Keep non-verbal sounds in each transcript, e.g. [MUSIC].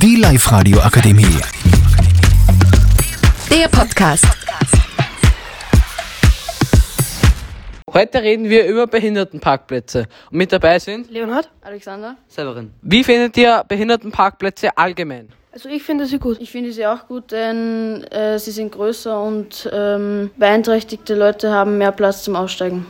Die Live-Radio Akademie. Der Podcast. Heute reden wir über Behindertenparkplätze. Und mit dabei sind Leonhard? Alexander? Severin. Wie findet ihr Behindertenparkplätze allgemein? Also ich finde sie gut. Ich finde sie auch gut, denn äh, sie sind größer und ähm, beeinträchtigte Leute haben mehr Platz zum Aussteigen.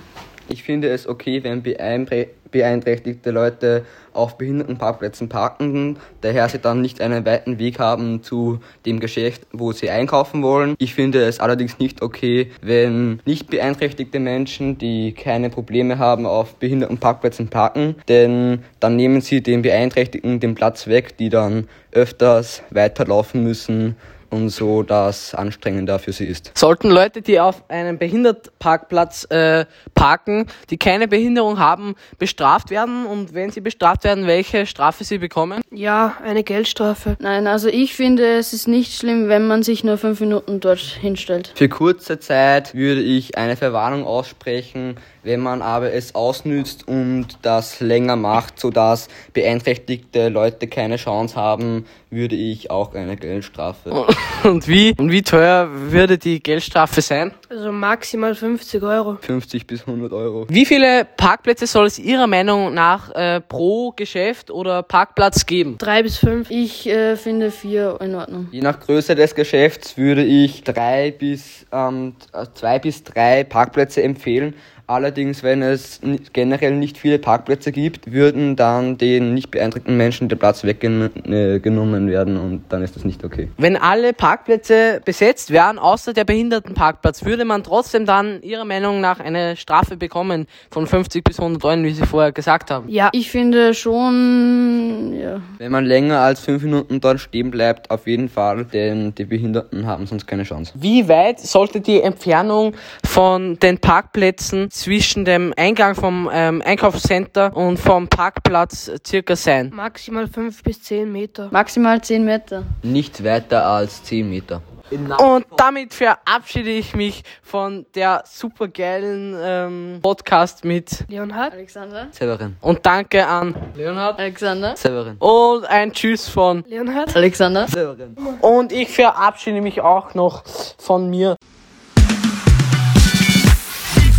Ich finde es okay, wenn beeinträchtigte Leute auf Behindertenparkplätzen parken, daher sie dann nicht einen weiten Weg haben zu dem Geschäft, wo sie einkaufen wollen. Ich finde es allerdings nicht okay, wenn nicht beeinträchtigte Menschen, die keine Probleme haben, auf Behindertenparkplätzen parken, denn dann nehmen sie den Beeinträchtigten den Platz weg, die dann öfters weiterlaufen müssen und so das anstrengender für sie ist. Sollten Leute, die auf einem Behindertenparkplatz äh, parken, die keine Behinderung haben, bestraft werden? Und wenn sie bestraft werden, welche Strafe sie bekommen? Ja, eine Geldstrafe. Nein, also ich finde, es ist nicht schlimm, wenn man sich nur fünf Minuten dort hinstellt. Für kurze Zeit würde ich eine Verwarnung aussprechen, wenn man aber es ausnützt und das länger macht, sodass beeinträchtigte Leute keine Chance haben, würde ich auch eine Geldstrafe. [LAUGHS] [LAUGHS] Und wie, und wie teuer würde die Geldstrafe sein? Also maximal 50 Euro. 50 bis 100 Euro. Wie viele Parkplätze soll es Ihrer Meinung nach äh, pro Geschäft oder Parkplatz geben? Drei bis fünf. Ich äh, finde vier in Ordnung. Je nach Größe des Geschäfts würde ich drei bis ähm, zwei bis drei Parkplätze empfehlen. Allerdings, wenn es generell nicht viele Parkplätze gibt, würden dann den nicht beeinträchtigten Menschen der Platz weggenommen werden und dann ist das nicht okay. Wenn alle Parkplätze besetzt wären, außer der Behindertenparkplatz, würde man trotzdem dann Ihrer Meinung nach eine Strafe bekommen von 50 bis 100 Euro, wie Sie vorher gesagt haben? Ja, Ich finde schon, ja. Wenn man länger als fünf Minuten dort stehen bleibt, auf jeden Fall, denn die Behinderten haben sonst keine Chance. Wie weit sollte die Entfernung von den Parkplätzen zwischen dem Eingang vom ähm, Einkaufscenter und vom Parkplatz circa sein? maximal fünf bis zehn Meter. Maximal zehn Meter. Nicht weiter als 10 Meter. Und damit verabschiede ich mich von der supergeilen ähm, Podcast mit Leonhard? Alexander? Severin. und danke an Leonhard Alexander? Severin. und ein Tschüss von Leonhard? Alexander? Severin. und ich verabschiede mich auch noch von mir.